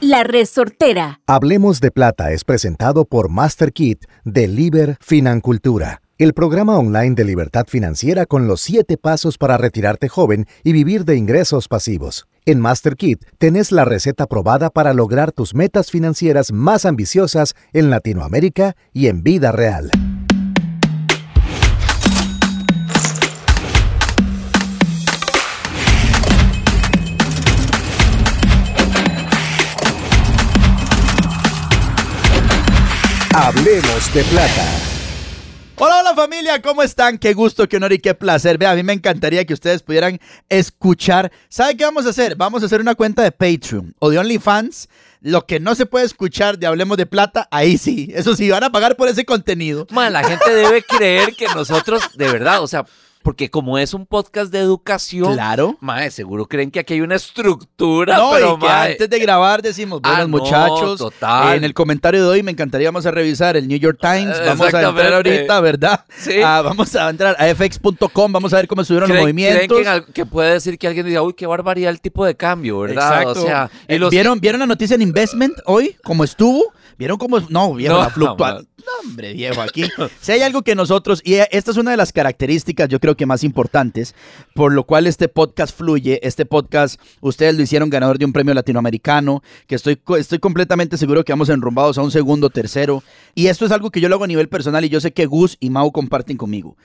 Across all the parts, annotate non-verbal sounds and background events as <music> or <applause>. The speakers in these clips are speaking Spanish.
La resortera. Hablemos de Plata es presentado por MasterKit de Liber Financultura, el programa online de libertad financiera con los siete pasos para retirarte joven y vivir de ingresos pasivos. En MasterKit tenés la receta probada para lograr tus metas financieras más ambiciosas en Latinoamérica y en vida real. Hablemos de plata. Hola, hola familia, ¿cómo están? Qué gusto, qué honor y qué placer. Vea, a mí me encantaría que ustedes pudieran escuchar. ¿Sabe qué vamos a hacer? Vamos a hacer una cuenta de Patreon o de OnlyFans. Lo que no se puede escuchar de Hablemos de Plata, ahí sí. Eso sí, van a pagar por ese contenido. Man, la gente debe creer que nosotros, de verdad, o sea, porque como es un podcast de educación, Claro. mae, seguro creen que aquí hay una estructura, No, pero y que mae, antes de grabar decimos, buenos Ah, no, muchachos. total. En el comentario de hoy me encantaría vamos a revisar el New York Times. Eh, Vamos a entrar ahorita, ¿verdad? Sí. Ah, vamos a entrar a fx.com, vamos a ver cómo subieron los movimientos. creen que, que puede decir que alguien diga, uy, qué barbaridad el tipo de cambio, ¿verdad? Exacto. O sea, y Eh, los ¿Vieron, ¿Vieron la noticia en Investment hoy? ¿Cómo estuvo? ¿Vieron cómo? No, viejo, No, la <laughs> fluctuación. No, hombre, viejo, aquí. si hay algo que nosotros, y esta es una de las características, yo creo que más importantes, por lo cual este podcast fluye. Este podcast, ustedes lo hicieron ganador de un premio latinoamericano, que estoy, estoy completamente seguro que vamos enrumbados a un segundo, tercero. Y esto es algo que yo lo hago a nivel personal y yo sé que Gus y Mau comparten conmigo.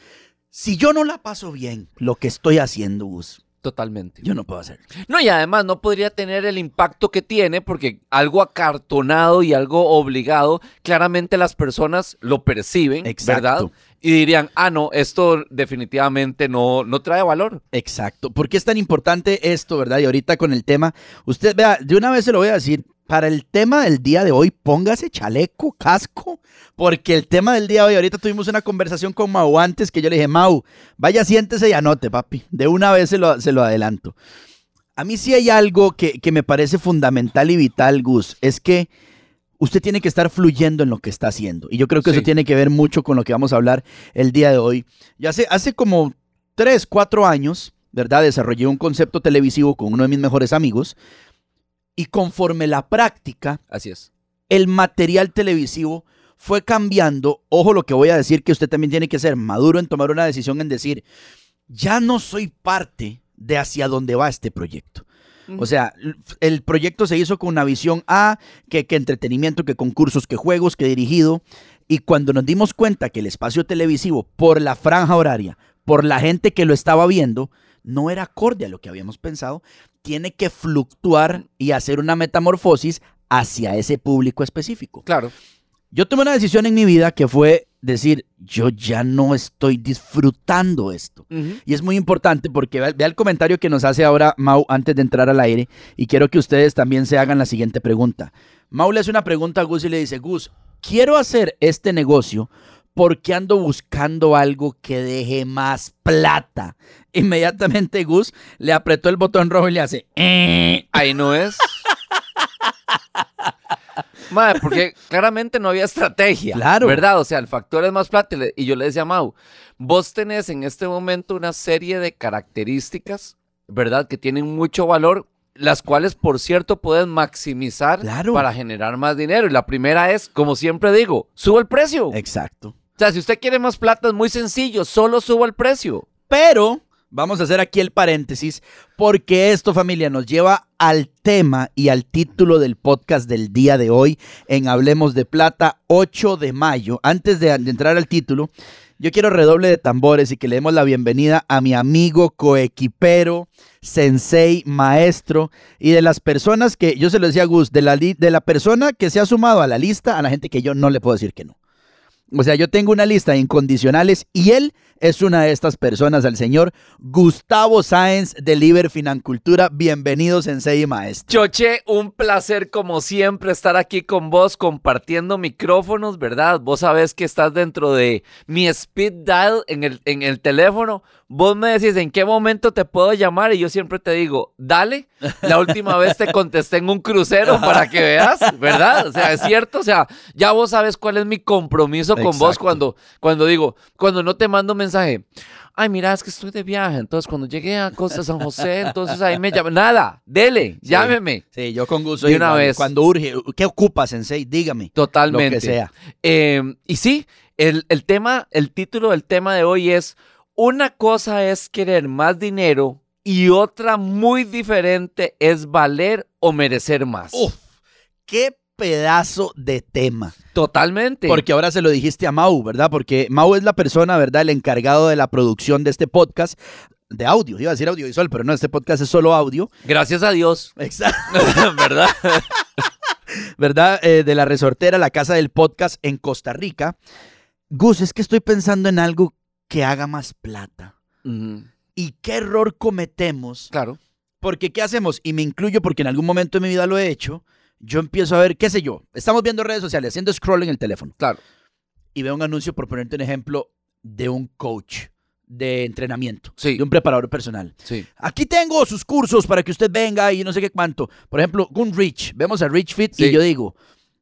Si yo no la paso bien, lo que estoy haciendo, Gus, Totalmente. yo no puedo hacer. No, y además no podría tener el impacto que tiene porque algo acartonado y algo obligado, claramente las personas lo perciben, Exacto. ¿verdad? Y dirían, ah, no, esto definitivamente no, no trae valor. Exacto. ¿Por qué es tan importante esto, verdad? Y ahorita con el tema, usted vea, de una vez se lo voy a decir, para el tema del día de hoy, póngase chaleco, casco, porque el tema del día de hoy, ahorita tuvimos una conversación con Mau antes que yo le dije, Mau, vaya, siéntese y anote, papi. De una vez se lo, se lo adelanto. A mí sí hay algo que, que me parece fundamental y vital, Gus, es que usted tiene que estar fluyendo en lo que está haciendo. Y yo creo que eso tiene que ver mucho con lo que vamos a hablar el día de hoy. Ya hace, hace como tres, cuatro años, ¿verdad? Desarrollé un concepto televisivo con uno de mis mejores amigos. Y conforme la práctica, Así es. el material televisivo fue cambiando. Ojo lo que voy a decir, que usted también tiene que ser maduro en tomar una decisión en decir, ya no soy parte de hacia dónde va este proyecto. O sea, el proyecto se hizo con una visión A, que, que entretenimiento, que concursos, que juegos, que dirigido. Y cuando nos dimos cuenta que el espacio televisivo, por la franja horaria, por la gente que lo estaba viendo, no era acorde a lo que habíamos pensado, tiene que fluctuar y hacer una metamorfosis hacia ese público específico. Claro. Yo tomé una decisión en mi vida que fue decir, yo ya no estoy disfrutando esto. Y es muy importante porque vea, vea el comentario que nos hace ahora Mau antes de entrar al aire y quiero que ustedes también se hagan la siguiente pregunta. Mau le hace una pregunta a Gus y le dice, Gus, quiero hacer este negocio porque ando buscando algo que deje más plata. Inmediatamente Gus le apretó el botón rojo y le hace, "Eh". Ahí no es. Madre, porque claramente no había estrategia. Claro. ¿Verdad? O sea, el factor es más plata. Y yo le decía a Mau, vos tenés en este momento una serie de características, ¿verdad? Que tienen mucho valor, las cuales, por cierto, puedes maximizar Claro. para generar más dinero. Y la primera es, como siempre digo, suba el precio. Exacto. O sea, si usted quiere más plata, es muy sencillo, solo suba el precio. Pero vamos a hacer aquí el paréntesis porque esto familia nos lleva al tema y al título del podcast del día de hoy en Hablemos de Plata 8 de mayo. Antes de, entrar al título, yo quiero redoble de tambores y que le demos la bienvenida a mi amigo coequipero, sensei, maestro y de las personas que, yo se lo decía a Gus, de la, de la persona que se ha sumado a la lista, a la gente que yo no le puedo decir que no. O sea, yo tengo una lista de incondicionales y él es una de estas personas, al señor Gustavo Sáenz de Liber Financultura. Bienvenido, Sensei y Maestro. Choche, un placer como siempre estar aquí con vos compartiendo micrófonos, ¿verdad? Vos sabés que estás dentro de mi speed dial en el, en el teléfono. Vos me decís en qué momento te puedo llamar y yo siempre te digo, dale. La última vez te contesté en un crucero para que veas, ¿verdad? O sea, es cierto, o sea, ya vos sabes cuál es mi compromiso con vos cuando, cuando digo, cuando no te mando mensaje. Ay, mira, es que estoy de viaje. Entonces, cuando llegué a Costa San José, entonces ahí me llama. Nada, dele, llámeme. Sí, yo con gusto. De una vez. Cuando urge, ¿qué ocupa, Sensei? Dígame. Totalmente. Lo que sea. Eh, y sí, el, el tema, el título del tema de hoy es una cosa es querer más dinero y otra muy diferente es valer o merecer más. Uf, qué pedazo de tema. Totalmente. Porque ahora se lo dijiste a Mau, ¿verdad? Porque Mau es la persona, ¿verdad? El encargado de la producción de este podcast de audio. Iba a decir audiovisual, pero no, este podcast es solo audio. Gracias a Dios, Exacto. <laughs> ¿verdad? <laughs> ¿Verdad? Eh, de la resortera, la casa del podcast en Costa Rica. Gus, es que estoy pensando en algo que haga más plata. ¿Y qué error cometemos? Claro. Porque, ¿qué hacemos? Y me incluyo porque en algún momento de mi vida lo he hecho. Yo empiezo a ver, qué sé yo, estamos viendo redes sociales, haciendo scroll en el teléfono. Claro. Y veo un anuncio, por ponerte un ejemplo, de un coach de entrenamiento, Sí. de un preparador personal. Sí. Aquí tengo sus cursos para que usted venga y no sé qué cuánto. Por ejemplo, un Rich. Vemos a Rich Fit y yo digo,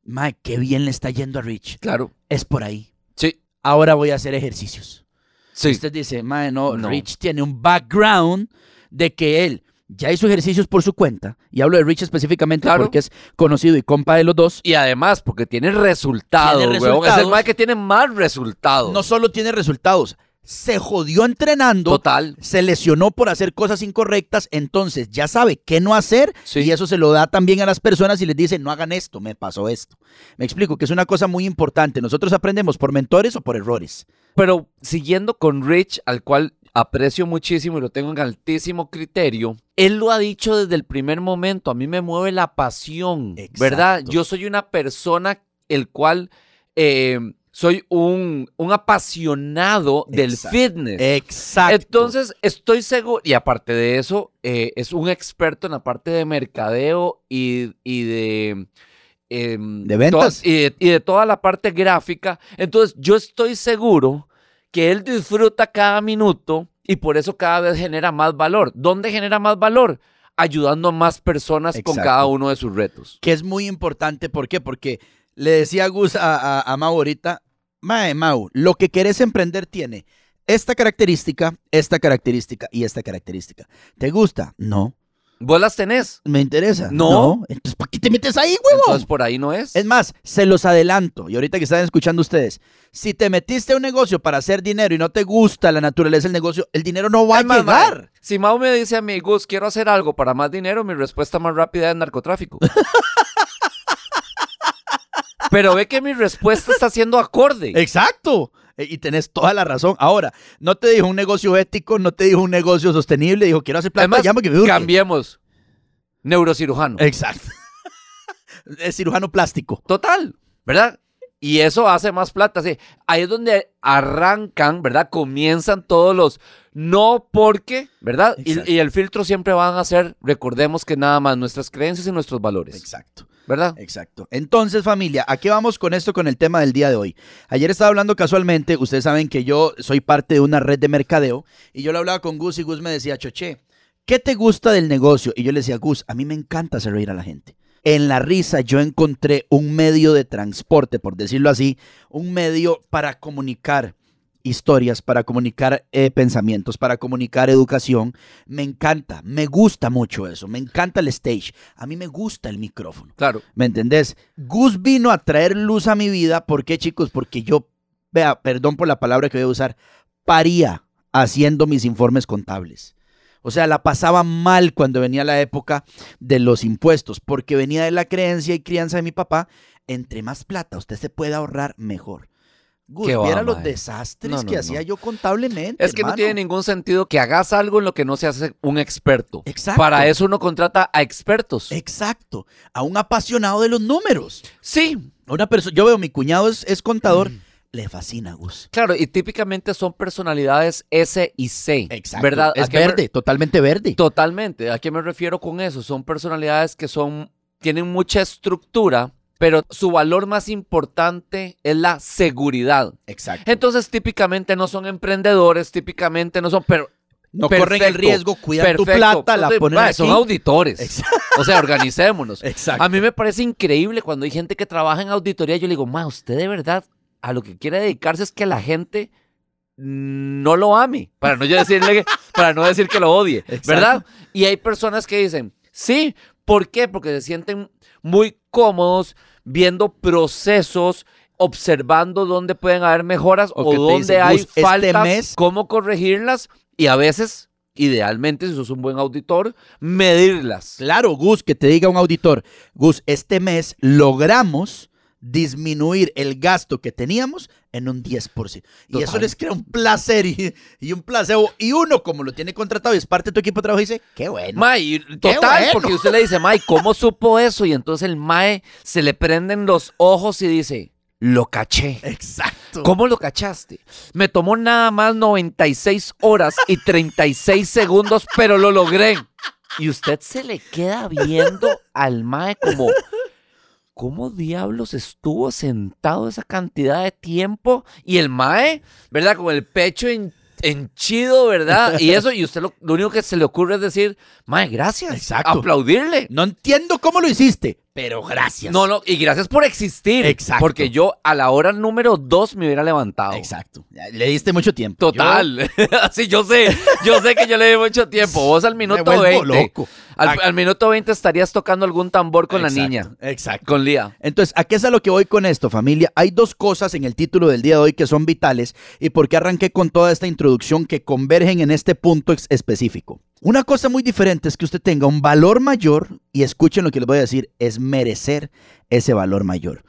Mae, qué bien le está yendo a Rich. Claro. Es por ahí. Sí. Ahora voy a hacer ejercicios. Sí. Usted dice, Mae, no, No. Rich tiene un background de que él ya hizo ejercicios por su cuenta. Y hablo de Rich específicamente Claro. porque es conocido y compa de los dos. Y además, porque tiene resultados, Tiene huevón. Es el más que tiene más resultados. No solo tiene resultados, se jodió entrenando. Total. se lesionó por hacer cosas incorrectas, entonces ya sabe qué no hacer Sí. y eso se lo da también a las personas y les dice, no hagan esto, me pasó esto. Me explico que es una cosa muy importante. Nosotros aprendemos por mentores o por errores. Pero siguiendo con Rich, al cual aprecio muchísimo y lo tengo en altísimo criterio, él lo ha dicho desde el primer momento, a mí me mueve la pasión, Exacto. ¿verdad? Yo soy una persona el cual eh, soy un, un apasionado del Exacto. fitness. Exacto. Entonces, estoy seguro, y aparte de eso, eh, es un experto en la parte de mercadeo y, y de... em, De ventas. y, de, y de toda la parte gráfica. Entonces, yo estoy seguro que él disfruta cada minuto y por eso cada vez genera más valor. ¿Dónde genera más valor? Ayudando a más personas con cada uno de sus retos. que es muy importante, ¿por qué? Porque le decía Gus a, a, a Mau ahorita, Mae, Mau, lo que querés emprender tiene esta característica, esta característica y esta característica. ¿Te gusta? No. ¿Vos las tenés? ¿Me interesa? No. Entonces, ¿para qué te metes ahí, huevo? Entonces, por ahí no es. Es más, se los adelanto, y ahorita que están escuchando ustedes, si te metiste a un negocio para hacer dinero y no te gusta la naturaleza del negocio, el dinero no va a más, llegar. Si Mau me dice a mí, Gus, quiero hacer algo para más dinero, mi respuesta más rápida es narcotráfico. <laughs> Pero ve que mi respuesta está siendo acorde. Exacto. E- Y tenés toda la razón. Ahora, no te dijo un negocio ético, no te dijo un negocio sostenible, dijo, quiero hacer plata, Además, llama que me urge. cambiemos. Neurocirujano. Exacto. <laughs> es cirujano plástico. Total, ¿verdad? Y eso hace más plata. sí. Ahí es donde arrancan, ¿verdad? Comienzan todos los no porque, ¿verdad? Y el filtro siempre van a ser, recordemos que nada más nuestras creencias y nuestros valores, Exacto. ¿Verdad? Exacto. Entonces, familia, ¿a qué vamos con esto, con el tema del día de hoy? Ayer estaba hablando casualmente, ustedes saben que yo soy parte de una red de mercadeo, y yo lo hablaba con Gus y Gus me decía, Choche, ¿qué te gusta del negocio? Y yo le decía, Gus, a mí me encanta hacer reír a la gente. En la risa yo encontré un medio de transporte, por decirlo así, un medio para comunicar historias, para comunicar eh, pensamientos, para comunicar educación. Me encanta, me gusta mucho eso, me encanta el stage, a mí me gusta el micrófono. Claro. ¿Me entendés? Gus vino a traer luz a mi vida. ¿Por qué, chicos? Porque yo, vea, perdón por la palabra que voy a usar, paría haciendo mis informes contables. O sea, la pasaba mal cuando venía la época de los impuestos, porque venía de la creencia y crianza de mi papá. Entre más plata usted se puede ahorrar, mejor. Gus, viera los desastres No, no, que no. hacía yo contablemente. Es que no tiene ningún sentido que hagas algo en lo que no se hace un experto. Exacto. Para eso uno contrata a expertos. Exacto. A un apasionado de los números. Sí, Una persona, yo veo, mi cuñado es, es contador. le fascina, Gus. Claro, y típicamente son personalidades S y C. ¿Verdad? Es ¿A qué me- verde, totalmente verde. Totalmente. ¿A qué me refiero con eso? Son personalidades que son, tienen mucha estructura, pero su valor más importante es la seguridad. Exacto. Entonces, típicamente no son emprendedores, típicamente no son, pero No corren el riesgo, cuidan tu perfecto. plata, la ponen aquí. Son auditores. Exacto. O sea, organicémonos. Exacto. A mí me parece increíble cuando hay gente que trabaja en auditoría. Yo le digo, ma, usted de verdad a lo que quiere dedicarse es que la gente no lo ame. Para no yo decirle, para no decir que lo odie, Exacto. ¿verdad? Y hay personas que dicen, sí, ¿por qué? Porque se sienten muy cómodos viendo procesos observando dónde pueden haber mejoras O dónde dicen, hay "Gus, este faltas, mes- cómo corregirlas y a veces, idealmente, si sos un buen auditor, medirlas. Claro, Gus, que te diga un auditor, Gus, este mes logramos disminuir el gasto que teníamos en un 10%. Y eso Total. les crea un placer y, y un placebo. Y uno, como lo tiene contratado y es parte de tu equipo de trabajo, dice, qué bueno. Mae, total, bueno. porque usted le dice, Mae, ¿cómo supo eso? Y entonces el Mae se le prenden los ojos y dice, lo caché. Exacto. ¿Cómo lo cachaste? Me tomó nada más 96 horas y 36 segundos, pero lo logré. Y usted se le queda viendo al Mae como, ¿cómo diablos estuvo sentado esa cantidad de tiempo? Y el Mae, ¿verdad? Con el pecho hin- henchido, ¿verdad? <laughs> Y eso, y usted lo, lo único que se le ocurre es decir, Mae, gracias. Exacto. Aplaudirle. No entiendo cómo lo hiciste, pero gracias. No, no, y gracias por existir. Exacto. Porque yo a la hora número dos me hubiera levantado. Exacto. Le diste mucho tiempo. Total. <laughs> sí, yo sé. Yo sé que yo le di mucho tiempo. Vos al <laughs> Yo minuto me vuelvo 20. loco. Al, al minuto 20 estarías tocando algún tambor con exacto, la niña. Exacto. Con Lía. Entonces, ¿a qué es a lo que voy con esto, familia? Hay dos cosas en el título del día de hoy que son vitales y por qué arranqué con toda esta introducción que convergen en este punto específico. Una cosa muy diferente es que usted tenga un valor mayor y escuchen lo que les voy a decir, es merecer ese valor mayor.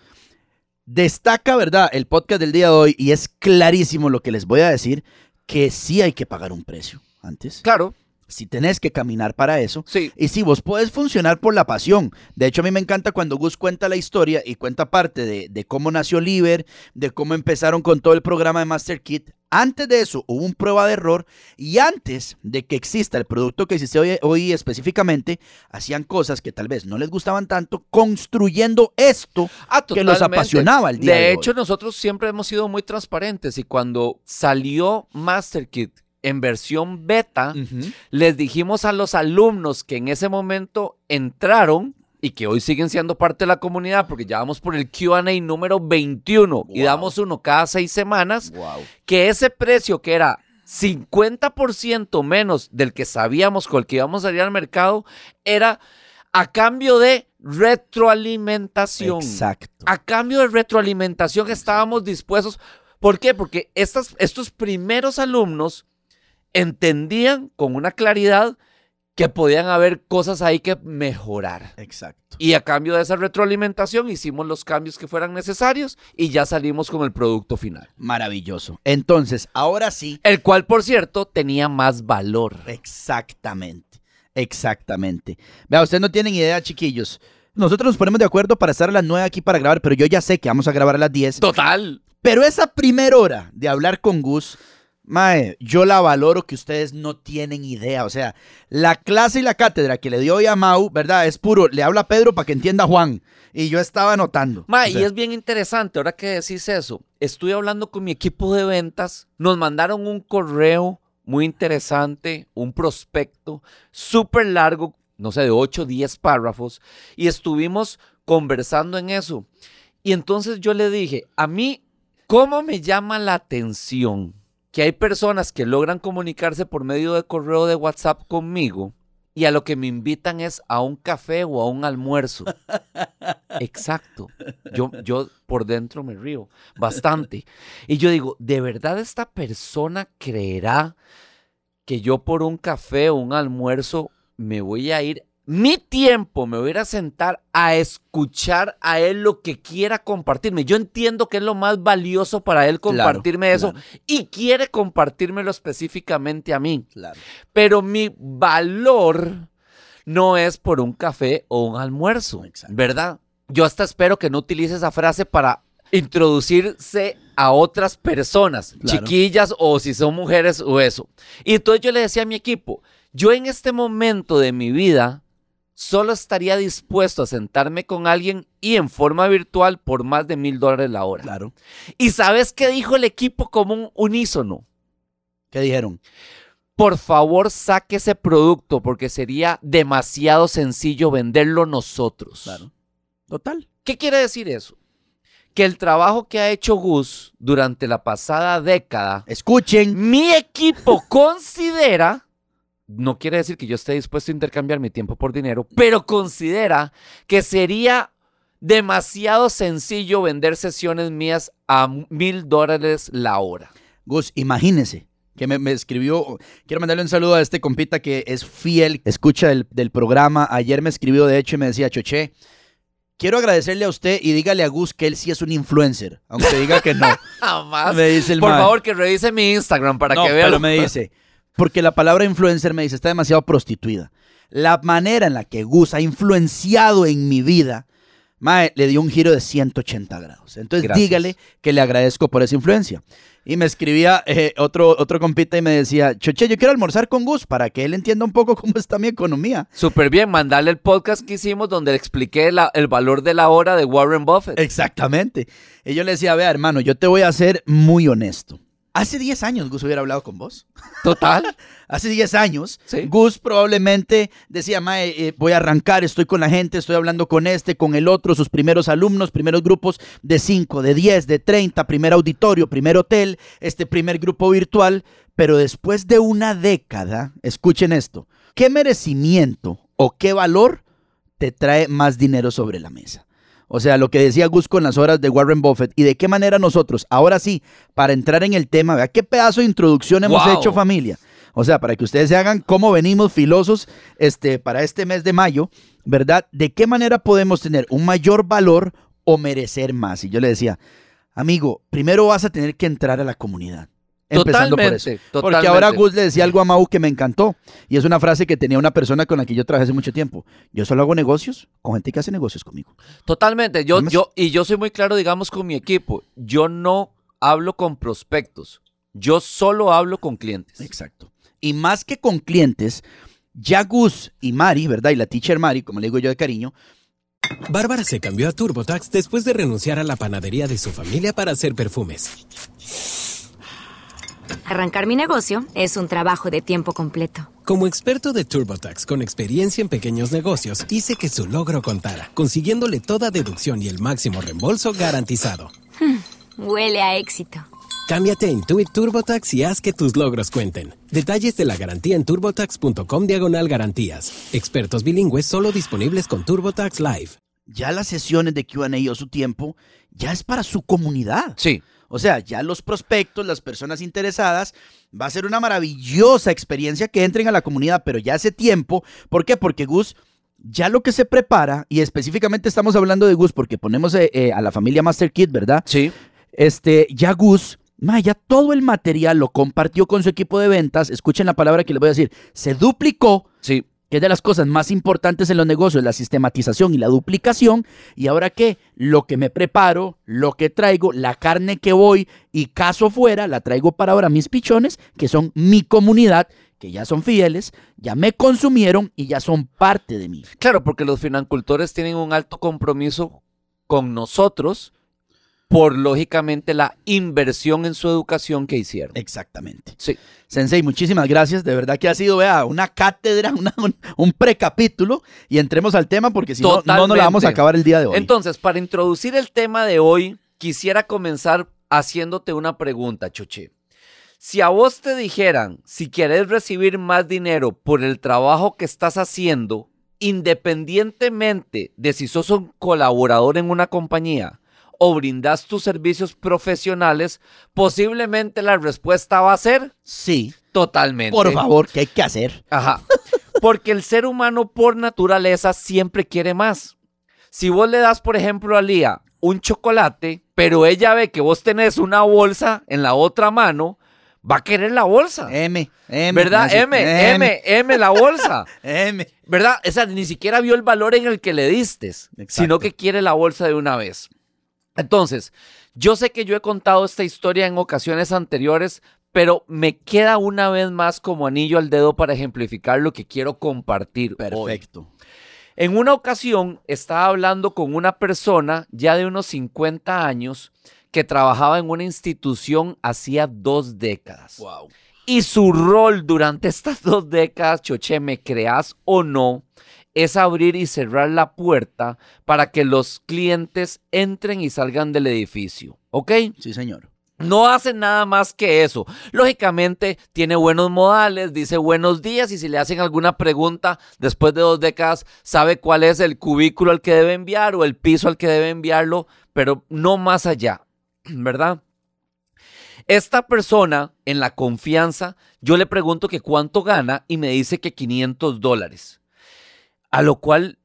Destaca, ¿verdad? El podcast del día de hoy y es clarísimo lo que les voy a decir, que sí hay que pagar un precio antes. Claro. Si tenés que caminar para eso, Sí. y sí, vos podés funcionar por la pasión. De hecho, a mí me encanta cuando Gus cuenta la historia y cuenta parte de, de cómo nació Liber, de cómo empezaron con todo el programa de Master Kit. Antes de eso hubo un prueba de error y antes de que exista el producto que existe hoy, hoy específicamente, hacían cosas que tal vez no les gustaban tanto, construyendo esto Ah, que los apasionaba el día de, De hoy. hecho, nosotros siempre hemos sido muy transparentes y cuando salió MasterKit en versión beta, les dijimos a los alumnos que en ese momento entraron y que hoy siguen siendo parte de la comunidad porque ya vamos por el QA número 21 y damos uno cada seis semanas, Wow. que ese precio que era 50% menos del que sabíamos con el que íbamos a salir al mercado era a cambio de retroalimentación. Exacto. A cambio de retroalimentación estábamos dispuestos. ¿Por qué? Porque estas, estos primeros alumnos entendían con una claridad que podían haber cosas ahí que mejorar. Exacto. Y a cambio de esa retroalimentación hicimos los cambios que fueran necesarios y ya salimos con el producto final. Maravilloso. Entonces, ahora sí, El cual, por cierto, tenía más valor. Exactamente, exactamente. Vea, ustedes no tienen idea, chiquillos. Nosotros nos ponemos de acuerdo para estar a las 9 aquí para grabar, pero yo ya sé que vamos a grabar a las 10. Total. Pero esa primera hora de hablar con Gus, mae, yo la valoro que ustedes no tienen idea. O sea, la clase y la cátedra que le dio hoy a Mau, ¿verdad? Es puro, le habla a Pedro para que entienda a Juan. Y yo estaba anotando. Ma, O y es bien interesante, ahora que decís eso, estuve hablando con mi equipo de ventas, nos mandaron un correo muy interesante, un prospecto súper largo, no sé, de 8 o 10 párrafos, y estuvimos conversando en eso. Y entonces yo le dije, a mí, ¿cómo me llama la atención que hay personas que logran comunicarse por medio de correo de WhatsApp conmigo? Y a lo que me invitan es a un café o a un almuerzo. <laughs> Exacto. Yo, yo por dentro me río bastante. Y yo digo, ¿de verdad esta persona creerá que yo por un café o un almuerzo me voy a ir, mi tiempo me voy a sentar a escuchar a él lo que quiera compartirme? Yo entiendo que es lo más valioso para él Claro, compartirme eso claro. y quiere compartírmelo específicamente a mí. Claro. Pero mi valor no es por un café o un almuerzo, Exacto. ¿verdad? Yo hasta espero que no utilice esa frase para introducirse a otras personas, chiquillas o si son mujeres o eso. Y entonces yo le decía a mi equipo, yo en este momento de mi vida solo estaría dispuesto a sentarme con alguien y en forma virtual por más de mil dólares la hora. Claro. ¿Y sabes qué dijo el equipo como un unísono? ¿Qué dijeron? Por favor, saque ese producto porque sería demasiado sencillo venderlo nosotros. Claro. Total. ¿Qué quiere decir eso? Que el trabajo que ha hecho Gus durante la pasada década, Escuchen. mi equipo <laughs> considera, no quiere decir que yo esté dispuesto a intercambiar mi tiempo por dinero, pero considera que sería demasiado sencillo vender sesiones mías a mil dólares la hora. Gus, imagínese que me, me escribió, quiero mandarle un saludo a este compita que es fiel, escucha del, del programa, ayer me escribió de hecho y me decía, Choche, quiero agradecerle a usted y dígale a Gus que él sí es un influencer, aunque diga que no. <laughs> Jamás. me dice el Por favor, que revise mi Instagram para no, que vea. pero me dice, porque la palabra influencer me dice, está demasiado prostituida. La manera en la que Gus ha influenciado en mi vida, mae, le dio un giro de 180 grados. Entonces Gracias. dígale que le agradezco por esa influencia. Y me escribía eh, otro, otro compita y me decía, Choche, yo quiero almorzar con Gus para que él entienda un poco <laughs> cómo está mi economía. Súper bien, mandarle el podcast que hicimos donde le expliqué la- el valor de la hora de Warren Buffett. Exactamente. Y yo le decía, vea, hermano, yo te voy a ser muy honesto. Hace 10 años Gus hubiera hablado con vos. Total. <laughs> Hace 10 años, Sí. Gus probablemente decía, Mae, eh, voy a arrancar, estoy con la gente, estoy hablando con este, con el otro, sus primeros alumnos, primeros grupos de 5, de 10, de 30, primer auditorio, primer hotel, este primer grupo virtual. Pero después de una década, escuchen esto, ¿qué merecimiento o qué valor te trae más dinero sobre la mesa? O sea, lo que decía Gus con las horas de Warren Buffett y de qué manera nosotros, ahora sí, para entrar en el tema, vea qué pedazo de introducción hemos Wow. hecho familia. O sea, para que ustedes se hagan cómo venimos filosos este, para este mes de mayo, ¿verdad? ¿De qué manera podemos tener un mayor valor o merecer más? Y yo le decía, amigo, primero vas a tener que entrar a la comunidad. Empezando por eso. Totalmente, Porque totalmente. ahora Gus le decía algo a Mau que me encantó. Y es una frase que tenía una persona con la que yo trabajé hace mucho tiempo. Yo solo hago negocios con gente que hace negocios conmigo. Totalmente. Yo, yo, y yo soy muy claro, digamos, con mi equipo. Yo no hablo con prospectos. Yo solo hablo con clientes. Exacto. Y más que con clientes, ya Gus y Mari, ¿verdad? Y la teacher Mari, como le digo yo de cariño, Bárbara se cambió a TurboTax después de renunciar a la panadería de su familia para hacer perfumes. Arrancar mi negocio es un trabajo de tiempo completo. Como experto de TurboTax con experiencia en pequeños negocios, hice que su logro contara, consiguiéndole toda deducción y el máximo reembolso garantizado. Huele a éxito. Cámbiate a Intuit TurboTax y haz que tus logros cuenten. Detalles de la garantía en turbotax.com diagonal garantías. Expertos bilingües solo disponibles con TurboTax Live. ya las sesiones de QA o su tiempo, ya es para su comunidad. Sí. O sea, ya los prospectos, las personas interesadas, va a ser una maravillosa experiencia que entren a la comunidad, pero ya hace tiempo. ¿Por qué? Porque Gus, ya lo que se prepara, y específicamente estamos hablando de Gus porque ponemos eh, eh, a la familia Master Kit, ¿verdad? Sí. Este, ya Gus, ma, ya todo el material lo compartió con su equipo de ventas. Escuchen la palabra que les voy a decir. Se duplicó Sí. Que es de las cosas más importantes en los negocios, la sistematización y la duplicación. Y ahora qué, lo que me preparo, lo que traigo, la carne que voy y caso fuera, la traigo para ahora mis pichones, que son mi comunidad, que ya son fieles, ya me consumieron y ya son parte de mí. Claro, porque los financultores tienen un alto compromiso con nosotros por, lógicamente, la inversión en su educación que hicieron. Exactamente. Sí. Sensei, muchísimas gracias. De verdad que ha sido, vea, una cátedra, <laughs> una- un, un precapítulo. Y entremos al tema porque si no, no nos la vamos a acabar el día de hoy. Entonces, para introducir el tema de hoy, quisiera comenzar haciéndote una pregunta, Chuchi. Si a vos te dijeran, si querés recibir más dinero por el trabajo que estás haciendo, independientemente de si sos un colaborador en una compañía o brindas tus servicios profesionales, posiblemente la respuesta va a ser sí, totalmente. por favor, ¿qué hay que hacer? Ajá. <laughs> Porque el ser humano por naturaleza siempre quiere más. Si vos le das, por ejemplo, a Lía un chocolate, pero ella ve que vos tenés una bolsa en la otra mano, va a querer la bolsa. M, M. ¿Verdad? así, M, M, M, la bolsa. <laughs> M. ¿Verdad? Esa ni siquiera vio el valor en el que le diste, sino que quiere la bolsa de una vez. Entonces, yo sé que yo he contado esta historia en ocasiones anteriores, pero me queda una vez más como anillo al dedo para ejemplificar lo que quiero compartir. hoy. Perfecto. En una ocasión estaba hablando con una persona ya de unos 50 años que trabajaba en una institución hacía dos décadas. Wow. Y su rol durante estas dos décadas, Choche, me creas o no, es abrir y cerrar la puerta para que los clientes entren y salgan del edificio. ¿Ok? Sí, señor. No hace nada más que eso. Lógicamente tiene buenos modales, dice buenos días y si le hacen alguna pregunta después de dos décadas, sabe cuál es el cubículo al que debe enviar o el piso al que debe enviarlo, pero no más allá, <clears throat> ¿verdad? Esta persona, en la confianza, yo le pregunto que cuánto gana y me dice que 500 dólares. A lo cual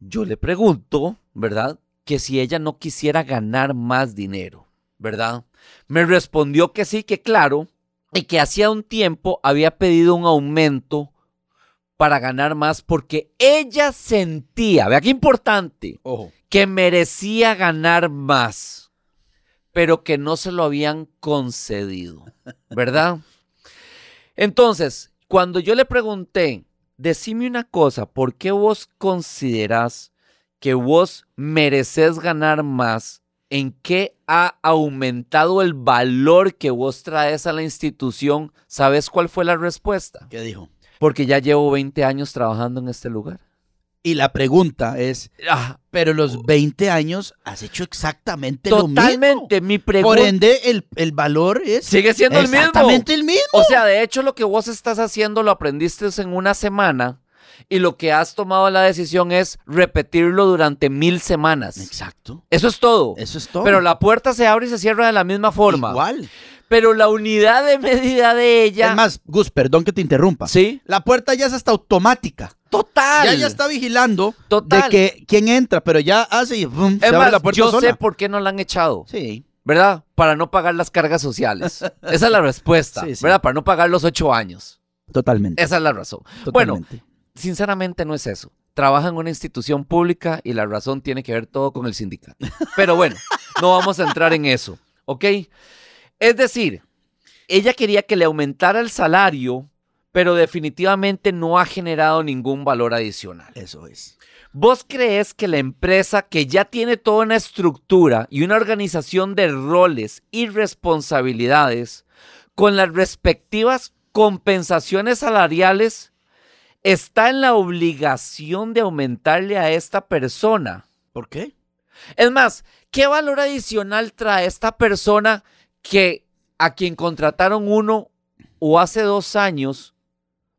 yo le pregunto, ¿verdad? Que si ella no quisiera ganar más dinero, ¿verdad? Me respondió que sí, que claro, y que hacía un tiempo había pedido un aumento para ganar más porque ella sentía, vea qué importante, Ojo. que merecía ganar más, pero que no se lo habían concedido, ¿verdad? Entonces, cuando yo le pregunté, decime una cosa, ¿por qué vos considerás que vos mereces ganar más? ¿En qué ha aumentado el valor que vos traes a la institución? ¿Sabes cuál fue la respuesta? ¿Qué dijo? Porque ya llevo 20 años trabajando en este lugar. Y la pregunta es, Ah, pero los 20 años has hecho exactamente lo mismo. totalmente. Mi Por pregunta ende, el, el valor es sigue siendo el mismo. exactamente el mismo. O sea, de hecho, lo que vos estás haciendo lo aprendiste en una semana y lo que has tomado la decisión es repetirlo durante mil semanas. Exacto. Eso es todo. Eso es todo. Pero la puerta se abre y se cierra de la misma forma. Igual. Pero la unidad de medida de ella. Es más, Gus, perdón que te interrumpa. Sí. La puerta ya es hasta automática. Total. Ya ya está vigilando Total. de que quién entra, pero ya hace y ¡vum! se abre más, la puerta yo sola. sé por qué no la han echado. Sí. ¿Verdad? Para no pagar las cargas sociales. <laughs> Esa es la respuesta. Sí, sí. ¿Verdad? Para no pagar los ocho años. Totalmente. Esa es la razón. Bueno, sinceramente no es eso. Trabaja en una institución pública y la razón tiene que ver todo con el sindicato. Pero bueno, <laughs> no vamos a entrar en eso, ¿ok? Es decir, ella quería que le aumentara el salario, pero definitivamente no ha generado ningún valor adicional. Eso es. ¿Vos crees que la empresa que ya tiene toda una estructura y una organización de roles y responsabilidades con las respectivas compensaciones salariales está en la obligación de aumentarle a esta persona? ¿Por qué? Es más, ¿qué valor adicional trae esta persona que a quien contrataron uno o hace dos años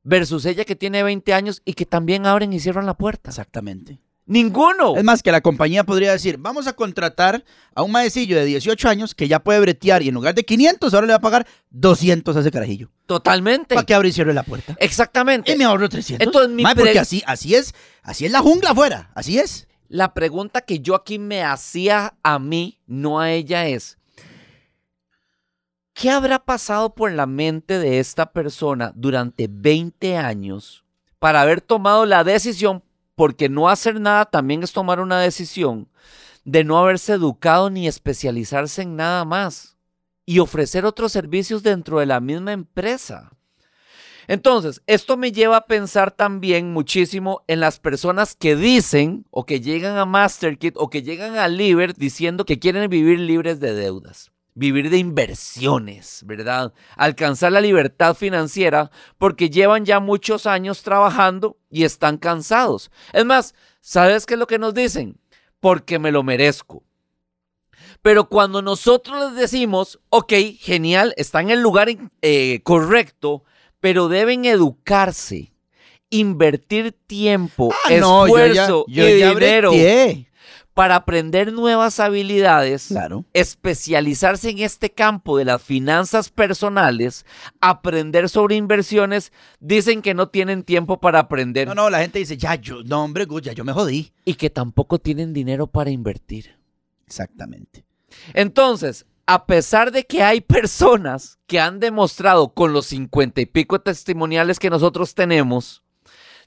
versus ella que tiene 20 años y que también abren y cierran la puerta? Exactamente. Ninguno. Es más, que la compañía podría decir, vamos a contratar a un maecillo de 18 años que ya puede bretear y en lugar de 500 ahora le va a pagar 200 a ese carajillo. Totalmente. Para que abra y cierre la puerta. Exactamente. Y me ahorro 300. Entonces, mi Mae, porque así, así es, así es la jungla afuera, así es. La pregunta que yo aquí me hacía a mí, no a ella, es, ¿qué habrá pasado por la mente de esta persona durante 20 años para haber tomado la decisión, porque no hacer nada también es tomar una decisión, de no haberse educado ni especializarse en nada más y ofrecer otros servicios dentro de la misma empresa? Entonces, esto me lleva a pensar también muchísimo en las personas que dicen o que llegan a MasterKit o que llegan a Liber diciendo que quieren vivir libres de deudas, vivir de inversiones, ¿verdad? Alcanzar la libertad financiera porque llevan ya muchos años trabajando y están cansados. Es más, ¿sabes qué es lo que nos dicen? Porque me lo merezco. Pero cuando nosotros les decimos, ok, genial, está en el lugar eh, correcto, pero deben educarse, invertir tiempo, Ah, no, yo ya- esfuerzo yo y ya dinero breteé. Para aprender nuevas habilidades, Claro. especializarse en este campo de las finanzas personales, aprender sobre inversiones, dicen que no tienen tiempo para aprender No, no, la gente dice, ya, yo, no, hombre, ya yo me jodí. y que tampoco tienen dinero para invertir. Exactamente. Entonces, a pesar de que hay personas que han demostrado con los cincuenta y pico testimoniales que nosotros tenemos,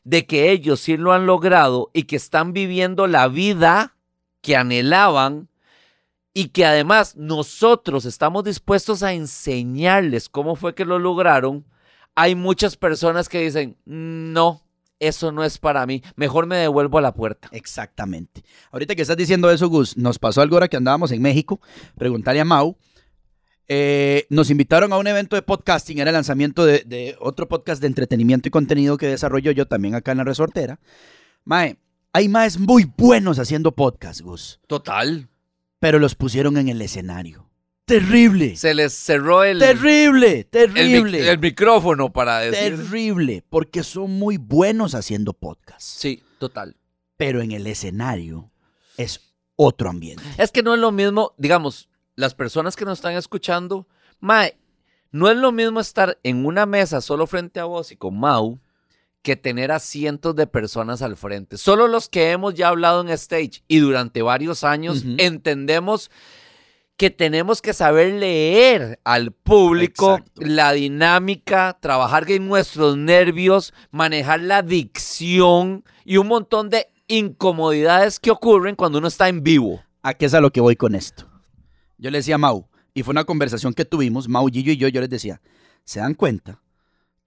de que ellos sí lo han logrado y que están viviendo la vida que anhelaban, y que además nosotros estamos dispuestos a enseñarles cómo fue que lo lograron, hay muchas personas que dicen, no, eso no es para mí, mejor me devuelvo a la puerta. Exactamente. Ahorita que estás diciendo eso, Gus, nos pasó algo ahora que andábamos en México, preguntarle a Mau. Eh, nos invitaron a un evento de podcasting, era el lanzamiento de, otro podcast de entretenimiento y contenido que desarrollo yo también acá en la resortera. Mae, hay más muy buenos haciendo podcast, Gus, Total. pero los pusieron en el escenario. Terrible. Se les cerró el, Terrible, el, mic- terrible. el micrófono para decir. Terrible, porque son muy buenos haciendo podcast, Sí, total. pero en el escenario es otro ambiente. Es que no es lo mismo, digamos, las personas que nos están escuchando, Mae, no es lo mismo estar en una mesa solo frente a vos y con Mau que tener a cientos de personas al frente. Solo los que hemos ya hablado en stage y durante varios años entendemos que tenemos que saber leer al público, Exacto. la dinámica, trabajar en nuestros nervios, manejar la dicción y un montón de incomodidades que ocurren cuando uno está en vivo. ¿A qué es a lo que voy con esto? Yo le decía a Mau, y fue una conversación que tuvimos, Mau, Gillo y yo, yo les decía, ¿se dan cuenta?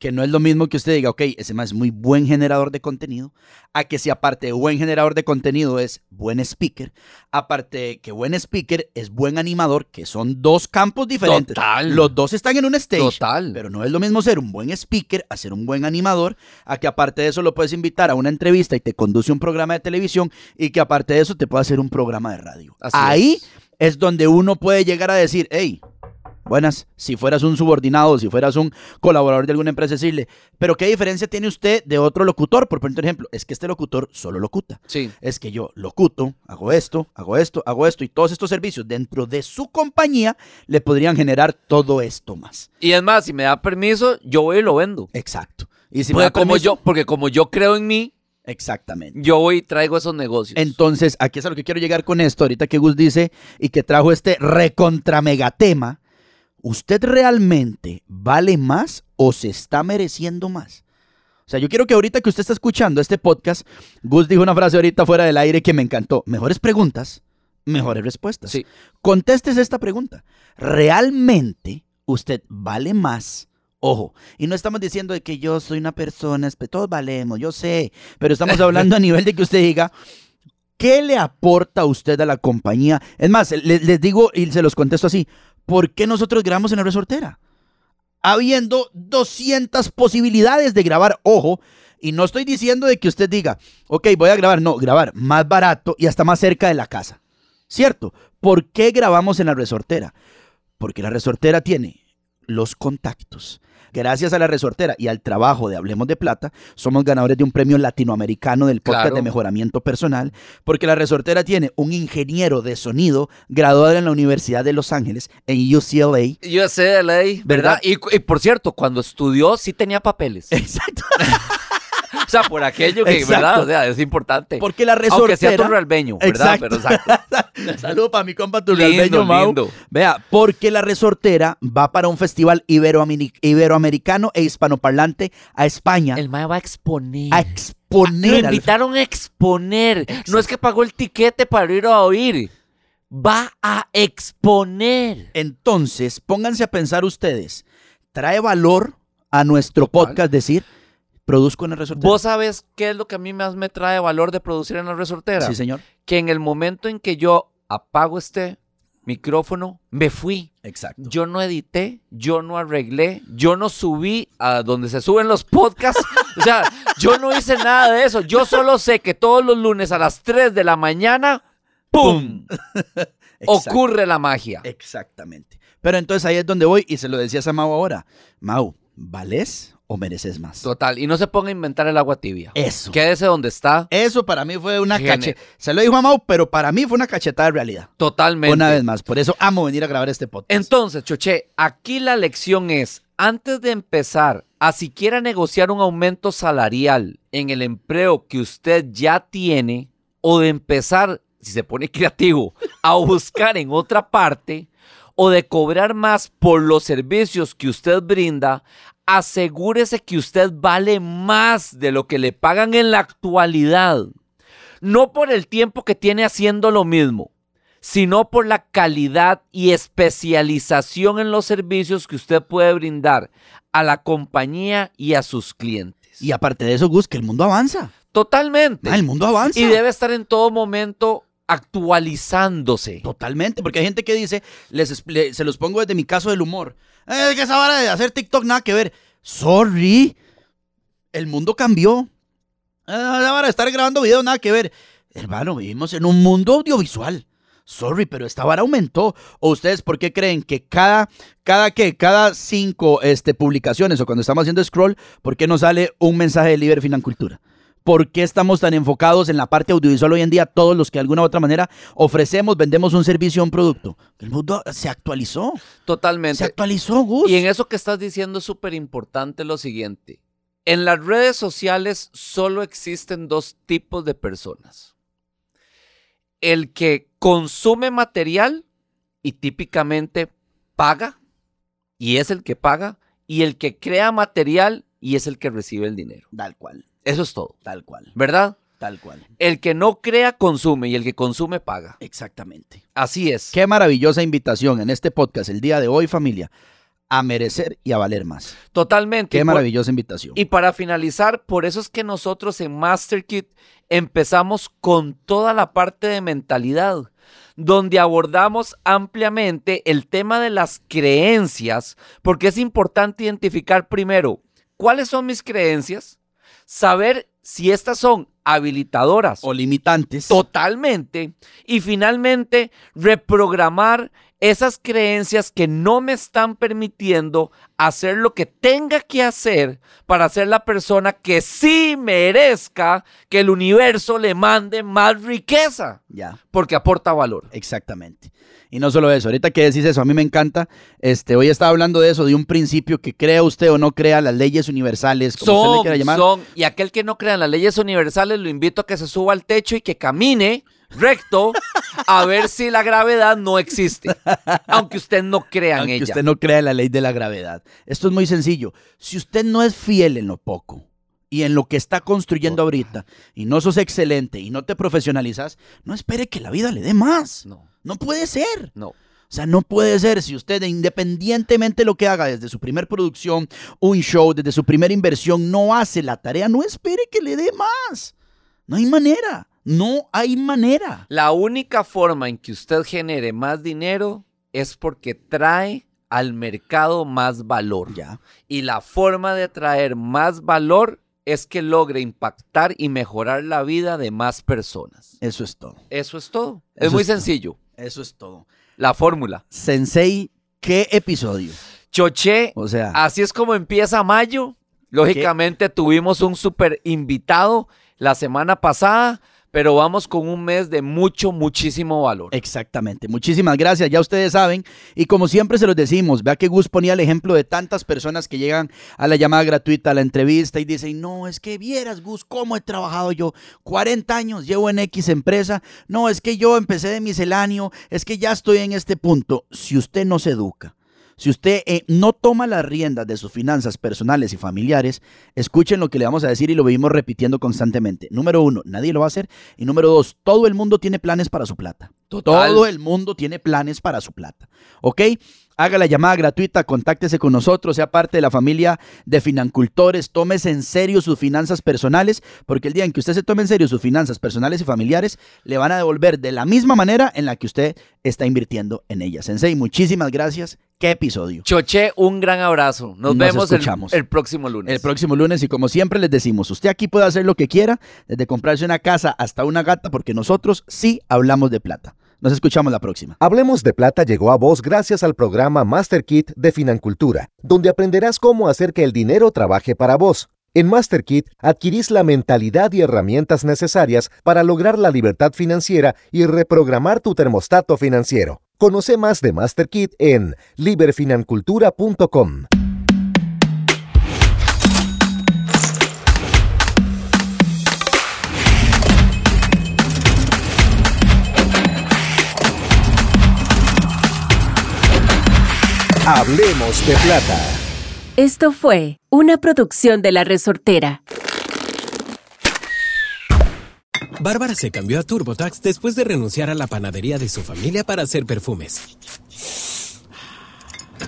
Que no es lo mismo que usted diga, ok, ese más es muy buen generador de contenido, a que si aparte de buen generador de contenido es buen speaker, aparte de que buen speaker es buen animador, que son dos campos diferentes. Total. Los dos están en un stage. Total. Pero no es lo mismo ser un buen speaker a ser un buen animador, a que aparte de eso lo puedes invitar a una entrevista y te conduce un programa de televisión y que aparte de eso te puede hacer un programa de radio. Así Ahí es. es. donde uno puede llegar a decir, hey, buenas, si fueras un subordinado, si fueras un colaborador de alguna empresa, decirle, pero ¿qué diferencia tiene usted de otro locutor? Por ejemplo, es que este locutor solo locuta. Sí. Es que yo locuto, hago esto, hago esto, hago esto y todos estos servicios dentro de su compañía le podrían generar todo esto más. Y es más, si me da permiso, yo voy y lo vendo. Exacto. Y si me porque, da como yo, porque como yo creo en mí, Exactamente. yo voy y traigo esos negocios. Entonces, aquí es a lo que quiero llegar con esto, ahorita que Gus dice y que trajo este recontra megatema. ¿Usted realmente vale más o se está mereciendo más? O sea, yo quiero que ahorita que usted está escuchando este podcast, Gus dijo una frase ahorita fuera del aire que me encantó. Mejores preguntas, mejores respuestas. Sí. Contestes esta pregunta. ¿Realmente usted vale más? Ojo, y no estamos diciendo de que yo soy una persona, todos valemos, yo sé, pero estamos <laughs> hablando a nivel de que usted diga, ¿qué le aporta a usted a la compañía? Es más, le- les, digo y se los contesto así, ¿por qué nosotros grabamos en la resortera? Habiendo 200 posibilidades de grabar, ojo, y no estoy diciendo de que usted diga, ok, voy a grabar, no, grabar más barato y hasta más cerca de la casa. ¿Cierto? ¿Por qué grabamos en la resortera? Porque la resortera tiene los contactos. Gracias a la resortera y al trabajo de Hablemos de Plata, somos ganadores de un premio latinoamericano del podcast Claro. de mejoramiento personal, porque la resortera tiene un ingeniero de sonido graduado en la Universidad de Los Ángeles, en UCLA. Ley, ¿verdad? ¿Verdad? Y, y por cierto, cuando estudió sí tenía papeles. <laughs> Exacto. <laughs> o sea, por aquello que, Exacto. ¿verdad? O sea, es importante. Porque la resortera... Aunque sea turralbeño, ¿verdad? Exacto. Pero exacto. <laughs> Saludos para mi compa Lindo, Turrialbeño, Mau. lindo. Vea, porque la resortera va para un festival iberoameri- iberoamericano e hispanoparlante a España El mae va a exponer. a Lo exponer. al- invitaron a exponer. No es que pagó el tiquete para ir a oír. Va a exponer. Entonces, pónganse a pensar ustedes, ¿trae valor a nuestro Total. podcast decir, produzco en la resortera? ¿Vos sabes qué es lo que a mí más me trae valor de producir en la resortera? Sí, señor. Que en el momento en que yo apago este micrófono, me fui. Exacto. Yo no edité, yo no arreglé, yo no subí a donde se suben los podcasts. O sea, yo no hice nada de eso. Yo solo sé que todos los lunes a las 3 de la mañana, ¡pum! <laughs> Ocurre la magia. Exactamente. Pero entonces ahí es donde voy y se lo decías a Mau ahora. Mau, ¿vales o mereces más? Total. Y no se ponga a inventar el agua tibia. Eso. Quédese donde está. Eso para mí fue una cachetada. Se lo dijo a Mau, pero para mí fue una cachetada de realidad. Totalmente. Una vez más. Por eso amo venir a grabar este podcast. Entonces, Choche, aquí la lección es, antes de empezar a siquiera negociar un aumento salarial en el empleo que usted ya tiene, o de empezar, si se pone <laughs> creativo, a buscar en otra parte, o de cobrar más por los servicios que usted brinda, asegúrese que usted vale más de lo que le pagan en la actualidad. No por el tiempo que tiene haciendo lo mismo, sino por la calidad y especialización en los servicios que usted puede brindar a la compañía y a sus clientes. Y aparte de eso, Gus, que el mundo avanza. Totalmente. Ah, el mundo avanza. Y debe estar en todo momento actualizándose. Totalmente, porque hay gente que dice, les, se los pongo desde mi caso del humor. "Eh, Es que esa vara de hacer TikTok nada que ver. Sorry, el mundo cambió. Eh, Esa vara de estar grabando videos nada que ver. Hermano, vivimos en un mundo audiovisual. Sorry, pero esta vara aumentó. ¿O ustedes por qué creen que cada, cada que, cada cinco este, publicaciones o cuando estamos haciendo scroll, ¿por qué nos sale un mensaje de Liber Financultura? ¿Por qué estamos tan enfocados en la parte audiovisual hoy en día? Todos los que de alguna u otra manera ofrecemos, vendemos un servicio o un producto. El mundo se actualizó. Se Totalmente. actualizó, Gus. Y en eso que estás diciendo es súper importante lo siguiente. En las redes sociales solo existen dos tipos de personas. El que consume material y típicamente paga, y es el que paga, y el que crea material y es el que recibe el dinero. Tal cual, Eso es todo, tal cual, ¿verdad? tal cual. El que no crea, consume, y el que consume, paga. Exactamente. Así es. Qué maravillosa invitación en este podcast el día de hoy, familia. A merecer y a valer más. Totalmente. Qué por- maravillosa invitación. Y para finalizar, por eso es que nosotros en MasterKit empezamos con toda la parte de mentalidad, donde abordamos ampliamente el tema de las creencias, porque es importante identificar primero cuáles son mis creencias, saber si estas son habilitadoras o limitantes. Totalmente. Y finalmente, reprogramar esas creencias que no me están permitiendo hacer lo que tenga que hacer para ser la persona que sí merezca que el universo le mande más riqueza, Ya. porque aporta valor. Exactamente. Y no solo eso, ahorita que decís eso, a mí me encanta. Este, hoy estaba hablando de eso, de un principio que crea usted o no crea las leyes universales, como usted le quiera Son, llamar. son, y aquel que no crea en las leyes universales, lo invito a que se suba al techo y que camine recto a ver si la gravedad no existe, aunque usted no crea en Aunque ella. usted no crea en la ley de la gravedad. Esto es muy sencillo. Si usted no es fiel en lo poco y en lo que está construyendo ahorita, y no sos excelente y no te profesionalizas, no espere que la vida le dé más. No, No puede ser. no. O sea, no puede ser si usted, independientemente de lo que haga, desde su primer producción, un show, desde su primera inversión, no hace la tarea, no espere que le dé más. No hay manera. No hay manera. La única forma en que usted genere más dinero es porque trae al mercado más valor. Ya. Y la forma de traer más valor es que logre impactar y mejorar la vida de más personas. Eso es todo. Eso es todo. Eso es muy es todo. sencillo. Eso es todo. La fórmula. Sensei, ¿qué episodio? Choché, O sea, así es como empieza mayo. Lógicamente tuvimos un super invitado la semana pasada, pero vamos con un mes de mucho, muchísimo valor. Exactamente. Muchísimas gracias. Ya ustedes saben. Y como siempre se los decimos, vea que Gus ponía el ejemplo de tantas personas que llegan a la llamada gratuita, a la entrevista y dicen, no, es que vieras, Gus, cómo he trabajado yo. 40 años llevo en X empresa. No, es que yo empecé de misceláneo. Es que ya estoy en este punto. Si usted no se educa. Si usted eh, no toma las riendas de sus finanzas personales y familiares, escuchen lo que le vamos a decir y lo vivimos repitiendo constantemente. Número uno, nadie lo va a hacer. Y número dos, todo el mundo tiene planes para su plata. Total. Todo el mundo tiene planes para su plata. ¿Ok? Haga la llamada gratuita, contáctese con nosotros, sea parte de la familia de financultores, tómese en serio sus finanzas personales, porque el día en que usted se tome en serio sus finanzas personales y familiares, le van a devolver de la misma manera en la que usted está invirtiendo en ellas. Sensei, muchísimas gracias. ¿Qué episodio? Choché, un gran abrazo. Nos, Nos vemos el, próximo lunes. El próximo lunes y como siempre les decimos, usted aquí puede hacer lo que quiera, desde comprarse una casa hasta una gata, porque nosotros sí hablamos de plata. Nos escuchamos la próxima. Hablemos de Plata llegó a vos gracias al programa Master Kit de Financultura, donde aprenderás cómo hacer que el dinero trabaje para vos. En Master Kit adquirís la mentalidad y herramientas necesarias para lograr la libertad financiera y reprogramar tu termostato financiero. Conoce más de Master Kit en liberfinancultura.com. Hablemos de Plata. Esto fue una producción de La Resortera. Bárbara se cambió a TurboTax después de renunciar a la panadería de su familia para hacer perfumes.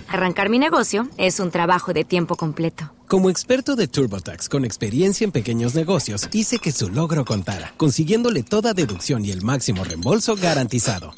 Arrancar mi negocio es un trabajo de tiempo completo. Como experto de TurboTax con experiencia en pequeños negocios, hice que su logro contara, consiguiéndole toda deducción y el máximo reembolso garantizado.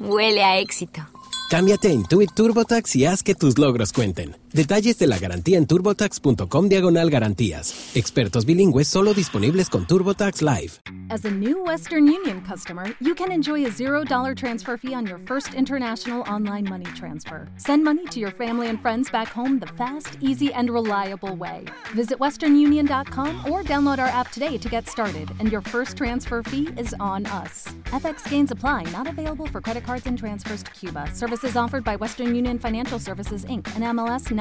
Huele a éxito. Cámbiate a Intuit TurboTax y haz que tus logros cuenten. Detalles de la garantía en turbotax.com diagonal garantías. Expertos bilingües solo disponibles con TurboTax Live. As a new Western Union customer, you can enjoy a $0 transfer fee on your first international online money transfer. Send money to your family and friends back home the fast, easy, and reliable way. Visit westernunion.com or download our app today to get started, and your first transfer fee is on us. FX gains apply, not available for credit cards and transfers to Cuba. Services offered by Western Union Financial Services Inc. and MLS